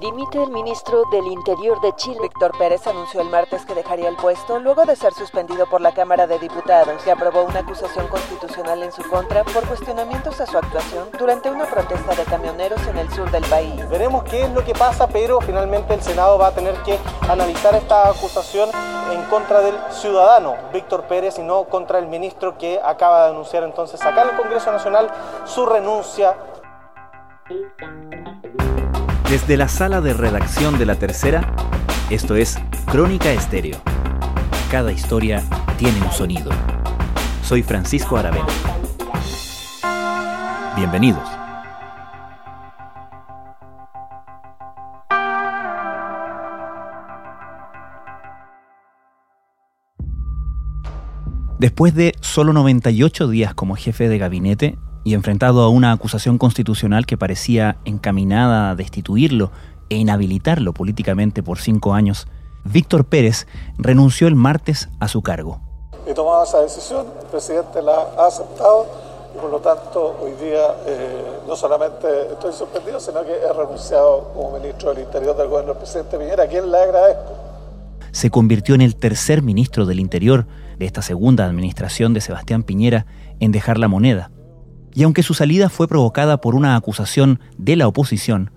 Dimite el ministro del Interior de Chile. Víctor Pérez anunció el martes que dejaría el puesto luego de ser suspendido por la Cámara de Diputados, que aprobó una acusación constitucional en su contra por cuestionamientos a su actuación durante una protesta de camioneros en el sur del país. Veremos qué es lo que pasa, pero finalmente el Senado va a tener que analizar esta acusación en contra del ciudadano Víctor Pérez y no contra el ministro que acaba de anunciar entonces acá en el Congreso Nacional su renuncia. Desde la sala de redacción de La Tercera, esto es Crónica Estéreo. Cada historia tiene un sonido. Soy Francisco Aravena. Bienvenidos. Después de solo 98 días como jefe de gabinete, y enfrentado a una acusación constitucional que parecía encaminada a destituirlo e inhabilitarlo políticamente por cinco años, Víctor Pérez renunció el martes a su cargo. He tomado esa decisión, el presidente la ha aceptado y por lo tanto hoy día eh, no solamente estoy suspendido, sino que he renunciado como ministro del Interior del gobierno del presidente Piñera, a quien le agradezco. Se convirtió en el tercer ministro del Interior de esta segunda administración de Sebastián Piñera en dejar la moneda y aunque su salida fue provocada por una acusación de la oposición,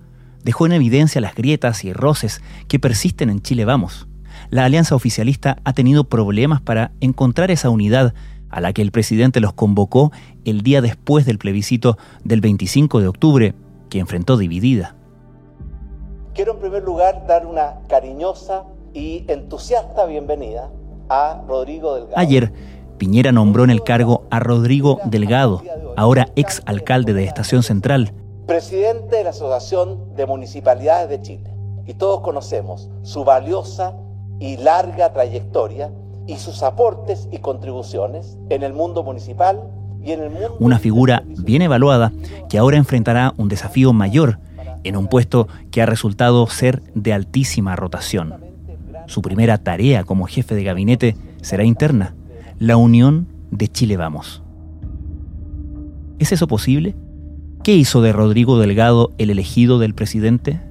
dejó en evidencia las grietas y roces que persisten en Chile Vamos. La alianza oficialista ha tenido problemas para encontrar esa unidad a la que el presidente los convocó el día después del plebiscito del 25 de octubre, que enfrentó dividida. Quiero en primer lugar dar una cariñosa y entusiasta bienvenida a Rodrigo Delgado. Ayer, Piñera nombró en el cargo a Rodrigo Delgado, ahora ex alcalde de Estación Central. Presidente de la Asociación de Municipalidades de Chile. Y todos conocemos su valiosa y larga trayectoria y sus aportes y contribuciones en el mundo municipal y en el mundo... Una figura bien evaluada que ahora enfrentará un desafío mayor en un puesto que ha resultado ser de altísima rotación. Su primera tarea como jefe de gabinete será interna, la unión de Chile Vamos. ¿Es eso posible? ¿Qué hizo de Rodrigo Delgado el elegido del presidente?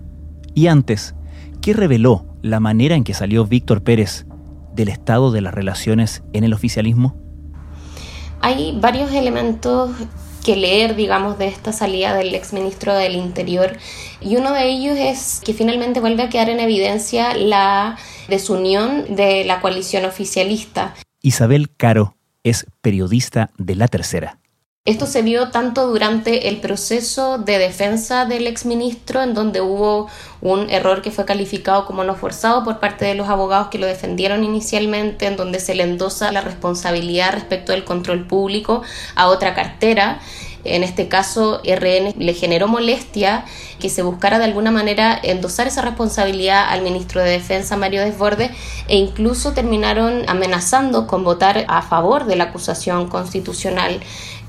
Y antes, ¿qué reveló la manera en que salió Víctor Pérez del estado de las relaciones en el oficialismo? Hay varios elementos que leer, digamos, de esta salida del exministro del Interior. Y uno de ellos es que finalmente vuelve a quedar en evidencia la desunión de la coalición oficialista. Isabel Caro es periodista de La Tercera. Esto se vio tanto durante el proceso de defensa del exministro, en donde hubo un error que fue calificado como no forzado por parte de los abogados que lo defendieron inicialmente, en donde se le endosa la responsabilidad respecto del control público a otra cartera. En este caso, RN le generó molestia que se buscara de alguna manera endosar esa responsabilidad al ministro de Defensa, Mario Desbordes, e incluso terminaron amenazando con votar a favor de la acusación constitucional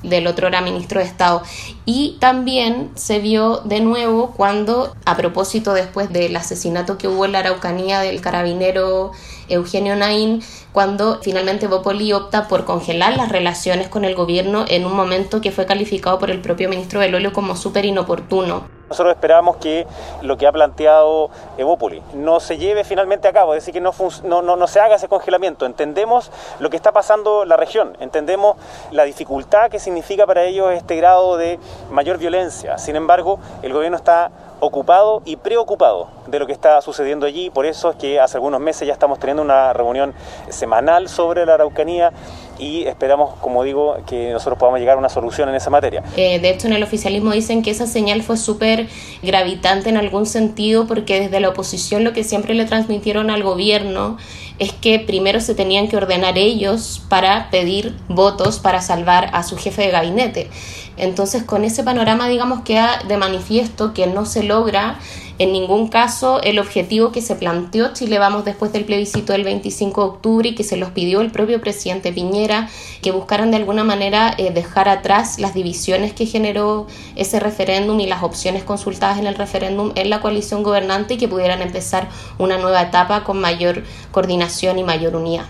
del otro era ministro de Estado. Y también se vio de nuevo cuando, a propósito después del asesinato que hubo en la Araucanía del carabinero Eugenio Naín, cuando finalmente Bopoli opta por congelar las relaciones con el gobierno en un momento que fue calificado por el propio ministro Belolio como súper inoportuno. Nosotros esperamos que lo que ha planteado Evópoli no se lleve finalmente a cabo, es decir, que no, no, no, no, se haga ese congelamiento. Entendemos lo que está pasando en la región, entendemos la dificultad que significa para ellos este grado de mayor violencia. Sin embargo, el gobierno está ocupado y preocupado de lo que está sucediendo allí. Por eso es que hace algunos meses ya estamos teniendo una reunión semanal sobre la Araucanía y esperamos, como digo, que nosotros podamos llegar a una solución en esa materia. Eh, de hecho, en el oficialismo dicen que esa señal fue súper gravitante en algún sentido porque desde la oposición lo que siempre le transmitieron al gobierno es que primero se tenían que ordenar ellos para pedir votos para salvar a su jefe de gabinete. Entonces, con ese panorama, digamos, queda de manifiesto que no se logra en ningún caso el objetivo que se planteó Chile Vamos después del plebiscito del 25 de octubre y que se los pidió el propio presidente Piñera, que buscaran de alguna manera eh, dejar atrás las divisiones que generó ese referéndum y las opciones consultadas en el referéndum en la coalición gobernante y que pudieran empezar una nueva etapa con mayor coordinación y mayor unidad.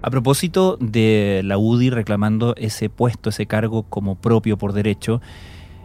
A propósito de la UDI reclamando ese puesto, ese cargo como propio por derecho,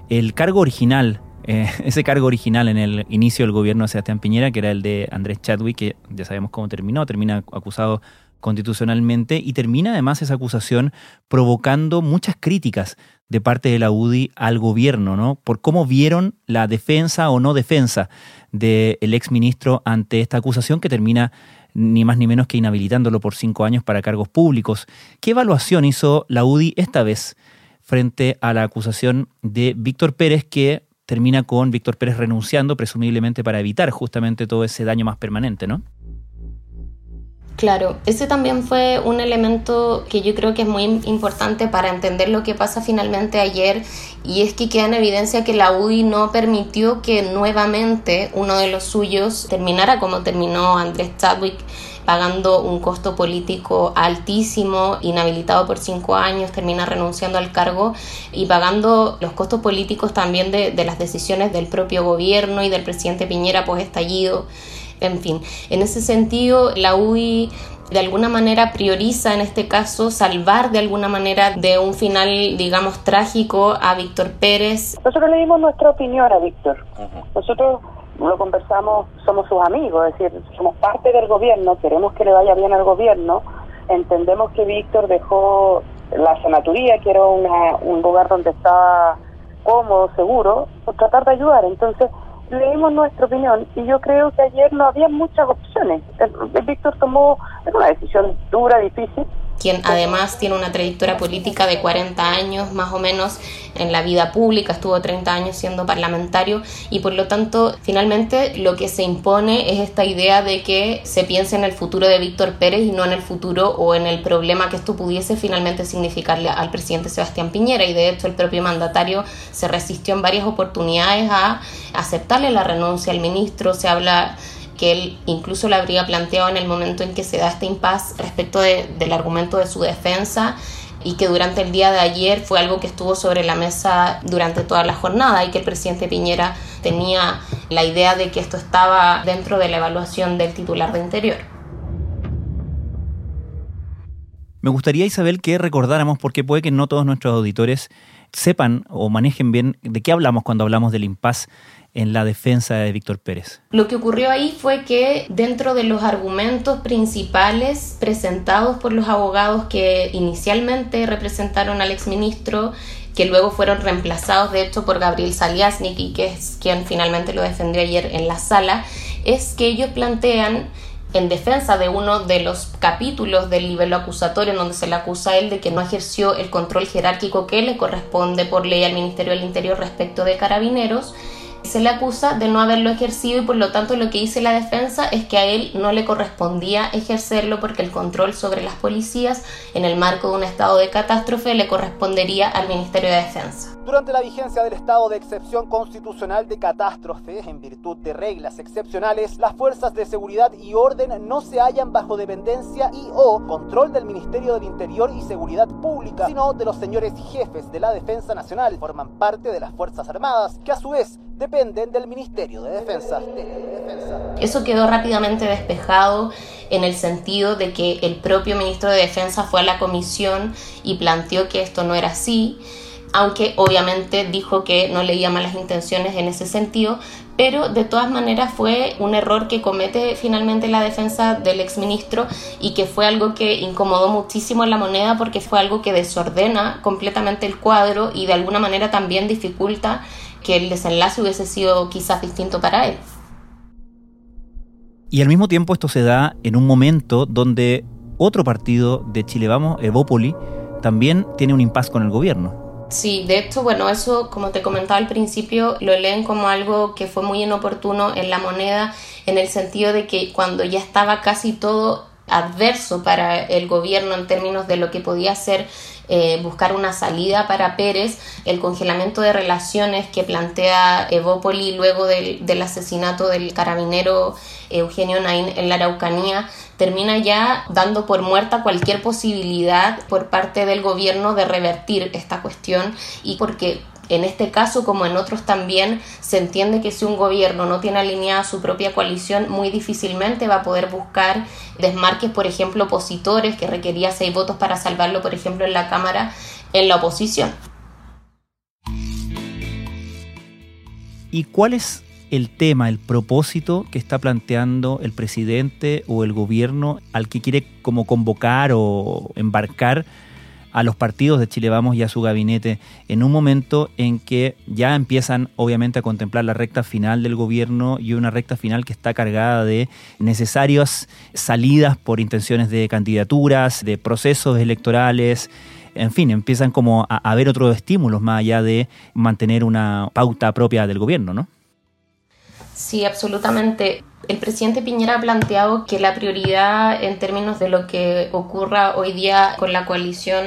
el cargo original eh, ese cargo original en el inicio del gobierno de Sebastián Piñera, que era el de Andrés Chadwick, que ya sabemos cómo terminó, termina acusado constitucionalmente y termina además esa acusación provocando muchas críticas de parte de la UDI al gobierno, ¿no? Por cómo vieron la defensa o no defensa del exministro ante esta acusación que termina ni más ni menos que inhabilitándolo por cinco años para cargos públicos. ¿Qué evaluación hizo la UDI esta vez frente a la acusación de Víctor Pérez que termina con Víctor Pérez renunciando, presumiblemente para evitar justamente todo ese daño más permanente, ¿no? Claro, ese también fue un elemento que yo creo que es muy importante para entender lo que pasa finalmente ayer y es que queda en evidencia que la UDI no permitió que nuevamente uno de los suyos terminara como terminó Andrés Chadwick pagando un costo político altísimo, inhabilitado por cinco años, termina renunciando al cargo y pagando los costos políticos también de, de las decisiones del propio gobierno y del presidente Piñera pues estallido. En fin, en ese sentido, la UI de alguna manera prioriza en este caso salvar de alguna manera de un final, digamos, trágico a Víctor Pérez. Nosotros le dimos nuestra opinión a Víctor. Nosotros lo conversamos, somos sus amigos, es decir, somos parte del gobierno, queremos que le vaya bien al gobierno, entendemos que Víctor dejó la senaturía, que era un lugar donde estaba cómodo, seguro, por tratar de ayudar. Entonces, leímos nuestra opinión y yo creo que ayer no había muchas opciones. Víctor tomó una decisión dura, difícil, quien además tiene una trayectoria política de 40 años más o menos en la vida pública, estuvo 30 años siendo parlamentario y por lo tanto finalmente lo que se impone es esta idea de que se piense en el futuro de Víctor Pérez y no en el futuro o en el problema que esto pudiese finalmente significarle al presidente Sebastián Piñera y de hecho el propio mandatario se resistió en varias oportunidades a aceptarle la renuncia al ministro, se habla que él incluso le habría planteado en el momento en que se da este impas respecto del argumento de su defensa y que durante el día de ayer fue algo que estuvo sobre la mesa durante toda la jornada y que el presidente Piñera tenía la idea de que esto estaba dentro de la evaluación del titular de Interior. Me gustaría, Isabel, que recordáramos, porque puede que no todos nuestros auditores sepan o manejen bien de qué hablamos cuando hablamos del impas en la defensa de Víctor Pérez. Lo que ocurrió ahí fue que dentro de los argumentos principales presentados por los abogados que inicialmente representaron al exministro, que luego fueron reemplazados de hecho por Gabriel Saliasnik y que es quien finalmente lo defendió ayer en la sala, es que ellos plantean en defensa de uno de los capítulos del nivel acusatorio en donde se le acusa a él de que no ejerció el control jerárquico que le corresponde por ley al Ministerio del Interior respecto de carabineros, se le acusa de no haberlo ejercido y por lo tanto lo que dice la defensa es que a él no le correspondía ejercerlo porque el control sobre las policías en el marco de un estado de catástrofe le correspondería al Ministerio de Defensa. Durante la vigencia del estado de excepción constitucional de catástrofe, en virtud de reglas excepcionales, las fuerzas de seguridad y orden no se hallan bajo dependencia y o control del Ministerio del Interior y Seguridad Pública, sino de los señores jefes de la Defensa Nacional. Forman parte de las Fuerzas Armadas, que a su vez dependen del Ministerio de Defensa. Eso quedó rápidamente despejado en el sentido de que el propio ministro de Defensa fue a la comisión y planteó que esto no era así aunque obviamente dijo que no leía malas intenciones en ese sentido, pero de todas maneras fue un error que comete finalmente la defensa del exministro y que fue algo que incomodó muchísimo a la moneda porque fue algo que desordena completamente el cuadro y de alguna manera también dificulta que el desenlace hubiese sido quizás distinto para él. Y al mismo tiempo esto se da en un momento donde otro partido de Chile Vamos, Evópoli, también tiene un impas con el gobierno. Sí, de hecho, bueno, eso, como te comentaba al principio, lo leen como algo que fue muy inoportuno en la moneda, en el sentido de que cuando ya estaba casi todo adverso para el gobierno en términos de lo que podía ser eh, buscar una salida para Pérez, el congelamiento de relaciones que plantea Evópoli luego del, del asesinato del carabinero Eugenio Nain en la Araucanía, termina ya dando por muerta cualquier posibilidad por parte del gobierno de revertir esta cuestión y porque en este caso, como en otros también, se entiende que si un gobierno no tiene alineada su propia coalición, muy difícilmente va a poder buscar desmarques, por ejemplo, opositores, que requería seis votos para salvarlo, por ejemplo, en la Cámara, en la oposición. ¿Y cuál es el tema, el propósito que está planteando el presidente o el gobierno al que quiere como convocar o embarcar a los partidos de Chile Vamos y a su gabinete en un momento en que ya empiezan obviamente a contemplar la recta final del gobierno y una recta final que está cargada de necesarias salidas por intenciones de candidaturas, de procesos electorales, en fin, empiezan como a, haber otros estímulos más allá de mantener una pauta propia del gobierno, ¿no? Sí, absolutamente. El presidente Piñera ha planteado que la prioridad en términos de lo que ocurra hoy día con la coalición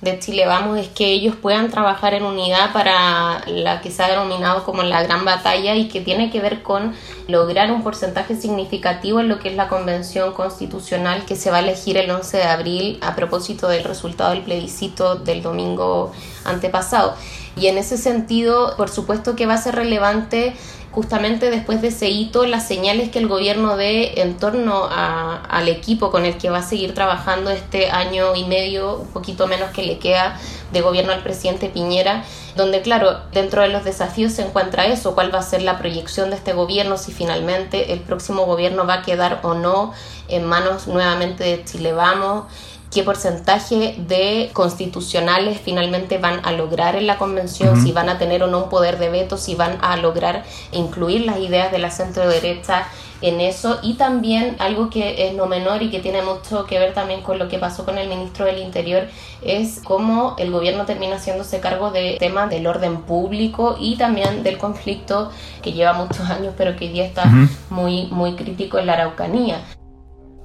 de Chile Vamos es que ellos puedan trabajar en unidad para la que se ha denominado como la gran batalla y que tiene que ver con lograr un porcentaje significativo en lo que es la convención constitucional que se va a elegir el 11 de abril a propósito del resultado del plebiscito del domingo antepasado. Y en ese sentido, por supuesto que va a ser relevante justamente después de ese hito las señales que el gobierno dé en torno al equipo con el que va a seguir trabajando este año y medio, un poquito menos que le queda de gobierno al presidente Piñera, donde claro, dentro de los desafíos se encuentra eso, cuál va a ser la proyección de este gobierno, si finalmente el próximo gobierno va a quedar o no en manos nuevamente de Chile Vamos qué porcentaje de constitucionales finalmente van a lograr en la convención, si van a tener o no un poder de veto, si van a lograr incluir las ideas de la centro derecha en eso. Y también algo que es no menor y que tiene mucho que ver también con lo que pasó con el ministro del Interior es cómo el gobierno termina haciéndose cargo de temas del orden público y también del conflicto que lleva muchos años pero que hoy día está muy muy crítico en la Araucanía.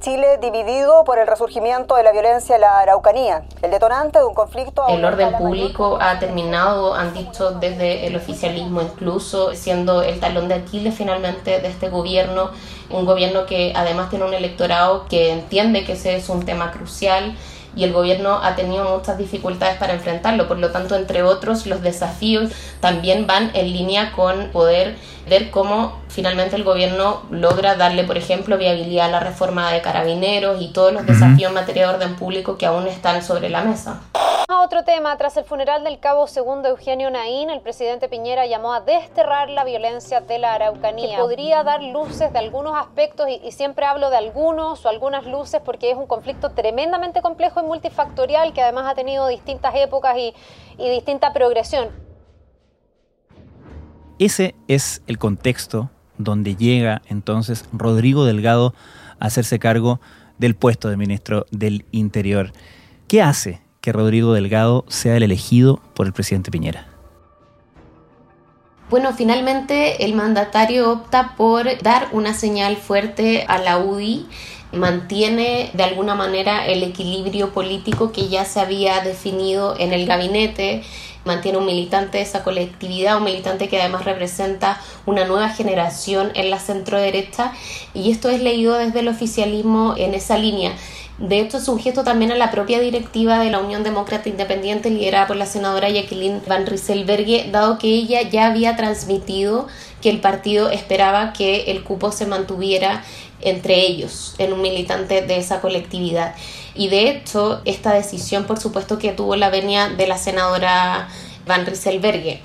Chile dividido por el resurgimiento de la violencia en la Araucanía, el detonante de un conflicto... El orden público ha terminado, han dicho desde el oficialismo incluso, siendo el talón de Aquiles finalmente de este gobierno, un gobierno que además tiene un electorado que entiende que ese es un tema crucial y el gobierno ha tenido muchas dificultades para enfrentarlo. Por lo tanto, entre otros, los desafíos también van en línea con poder ver cómo finalmente el gobierno logra darle, por ejemplo, viabilidad a la reforma de carabineros y todos los desafíos en materia de orden público que aún están sobre la mesa. A otro tema, tras el funeral del cabo segundo Eugenio Naín, el presidente Piñera llamó a desterrar la violencia de la Araucanía. podría dar luces de algunos aspectos, y, siempre hablo de algunos o algunas luces porque es un conflicto tremendamente complejo y multifactorial que además ha tenido distintas épocas y, y distinta progresión. Ese es el contexto donde llega entonces Rodrigo Delgado a hacerse cargo del puesto de ministro del Interior. ¿Qué hace que Rodrigo Delgado sea el elegido por el presidente Piñera? Bueno, finalmente el mandatario opta por dar una señal fuerte a la UDI, mantiene de alguna manera el equilibrio político que ya se había definido en el gabinete, mantiene un militante de esa colectividad, un militante que además representa una nueva generación en la centro derecha y esto es leído desde el oficialismo en esa línea. De hecho, es un gesto también a la propia directiva de la Unión Demócrata Independiente, liderada por la senadora Jacqueline Van Rysselberghe, dado que ella ya había transmitido que el partido esperaba que el cupo se mantuviera entre ellos, en un militante de esa colectividad. Y de hecho, esta decisión, por supuesto, que tuvo la venia de la senadora Van Rysselberghe.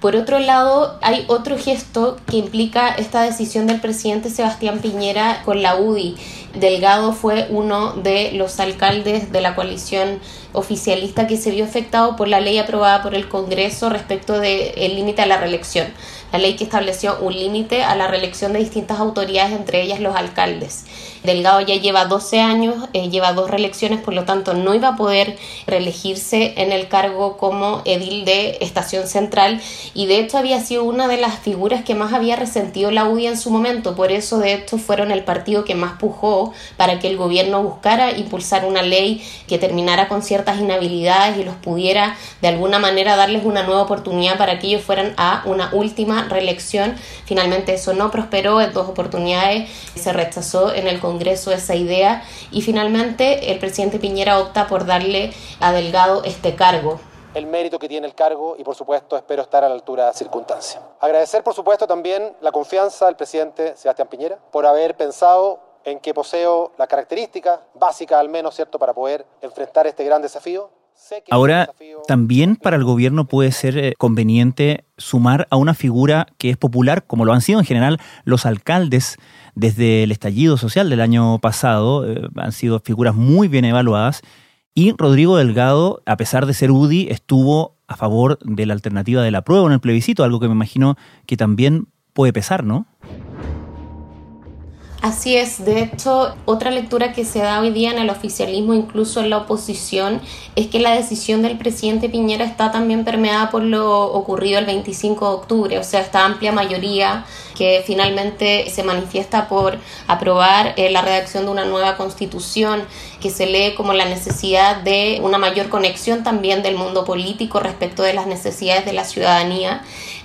Por otro lado, hay otro gesto que implica esta decisión del presidente Sebastián Piñera con la UDI. Delgado fue uno de los alcaldes de la coalición oficialista que se vio afectado por la ley aprobada por el Congreso respecto del límite a la reelección la ley que estableció un límite a la reelección de distintas autoridades, entre ellas los alcaldes. Delgado ya lleva 12 años, eh, lleva dos reelecciones, por lo tanto no iba a poder reelegirse en el cargo como edil de Estación Central y de hecho había sido una de las figuras que más había resentido la UDI en su momento, por eso de hecho fueron el partido que más pujó para que el gobierno buscara impulsar una ley que terminara con ciertas inhabilidades y los pudiera de alguna manera darles una nueva oportunidad para que ellos fueran a una última reelección. Finalmente eso no prosperó en dos oportunidades, se rechazó en el Congreso esa idea y finalmente el presidente Piñera opta por darle a Delgado este cargo el mérito que tiene el cargo y por supuesto espero estar a la altura de la circunstancia. Agradecer por supuesto también la confianza del presidente Sebastián Piñera por haber pensado en que poseo la característica básica al menos, ¿cierto?, para poder enfrentar este gran desafío Ahora, también para el gobierno puede ser eh, conveniente sumar a una figura que es popular, como lo han sido en general los alcaldes desde el estallido social del año pasado, eh, han sido figuras muy bien evaluadas, y Rodrigo Delgado, a pesar de ser UDI, estuvo a favor de la alternativa de la prueba en el plebiscito, algo que me imagino que también puede pesar, ¿no? Así es, de hecho, otra lectura que se da hoy día en el oficialismo, incluso en la oposición, es que la decisión del presidente Piñera está también permeada por lo ocurrido el 25 de octubre, o sea, esta amplia mayoría que finalmente se manifiesta por aprobar eh, la redacción de una nueva constitución, que se lee como la necesidad de una mayor conexión también del mundo político respecto de las necesidades de la ciudadanía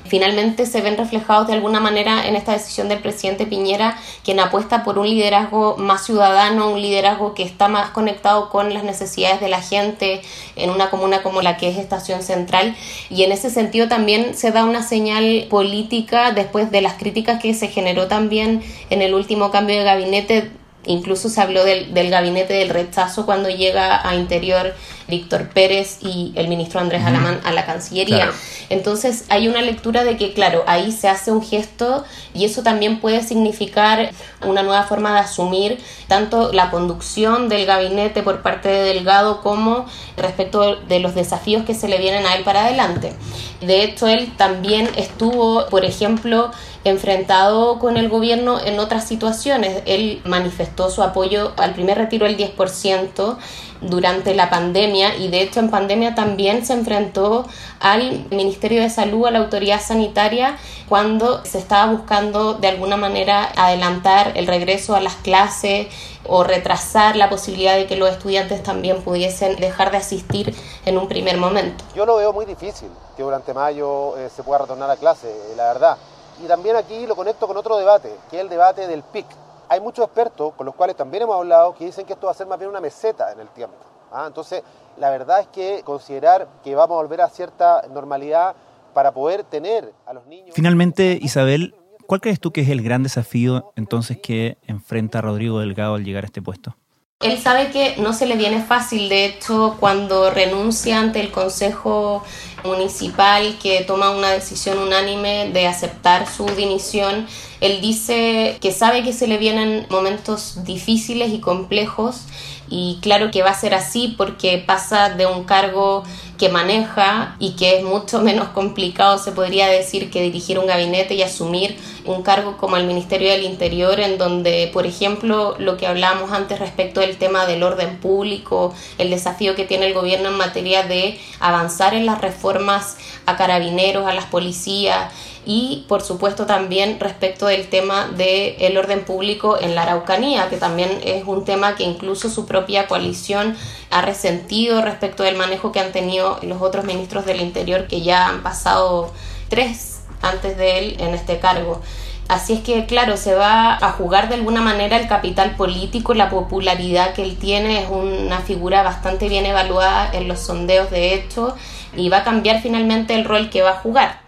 finalmente se ven reflejados de alguna manera en esta decisión del presidente Piñera, quien apuesta por un liderazgo más ciudadano, un liderazgo que está más conectado con las necesidades de la gente en una comuna como la que es Estación Central. Y en ese sentido también se da una señal política después de las críticas que se generó también en el último cambio de gabinete Incluso se habló del, del, gabinete del rechazo cuando llega a Interior Víctor Pérez y el ministro Andrés Alamán a la Cancillería. Entonces hay una lectura de que, claro, ahí se hace un gesto y eso también puede significar una nueva forma de asumir tanto la conducción del gabinete por parte de Delgado como respecto de los desafíos que se le vienen a él para adelante. De hecho, él también estuvo, por ejemplo, enfrentado con el gobierno en otras situaciones. Él manifestó su apoyo al primer retiro del 10% durante la pandemia y de hecho en pandemia también se enfrentó al Ministerio de Salud, a la autoridad sanitaria, cuando se estaba buscando de alguna manera adelantar el regreso a las clases o retrasar la posibilidad de que los estudiantes también pudiesen dejar de asistir en un primer momento. Yo lo veo muy difícil que durante mayo eh, se pueda retornar a clase, la verdad. Y también aquí lo conecto con otro debate, que es el debate del PIC. Hay muchos expertos con los cuales también hemos hablado que dicen que esto va a ser más bien una meseta en el tiempo. ¿ah? Entonces, la verdad es que considerar que vamos a volver a cierta normalidad para poder tener a los niños... Finalmente, Isabel, ¿cuál crees tú que es el gran desafío entonces que enfrenta Rodrigo Delgado al llegar a este puesto? Él sabe que no se le viene fácil, de hecho, cuando renuncia ante el Consejo Municipal que toma una decisión unánime de aceptar su dimisión, él dice que sabe que se le vienen momentos difíciles y complejos y claro que va a ser así porque pasa de un cargo que maneja y que es mucho menos complicado, se podría decir, que dirigir un gabinete y asumir un cargo como el Ministerio del Interior, en donde, por ejemplo, lo que hablábamos antes respecto del tema del orden público, el desafío que tiene el gobierno en materia de avanzar en las reformas a carabineros, a las policías, y por supuesto también respecto del tema del orden público en la Araucanía, que también es un tema que incluso su propia coalición ha resentido respecto del manejo que han tenido los otros ministros del Interior que ya han pasado tres antes de él en este cargo. Así es que, claro, se va a jugar de alguna manera el capital político, la popularidad que él tiene, es una figura bastante bien evaluada en los sondeos de hecho y va a cambiar finalmente el rol que va a jugar.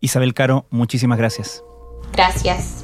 Isabel Caro, muchísimas gracias. Gracias.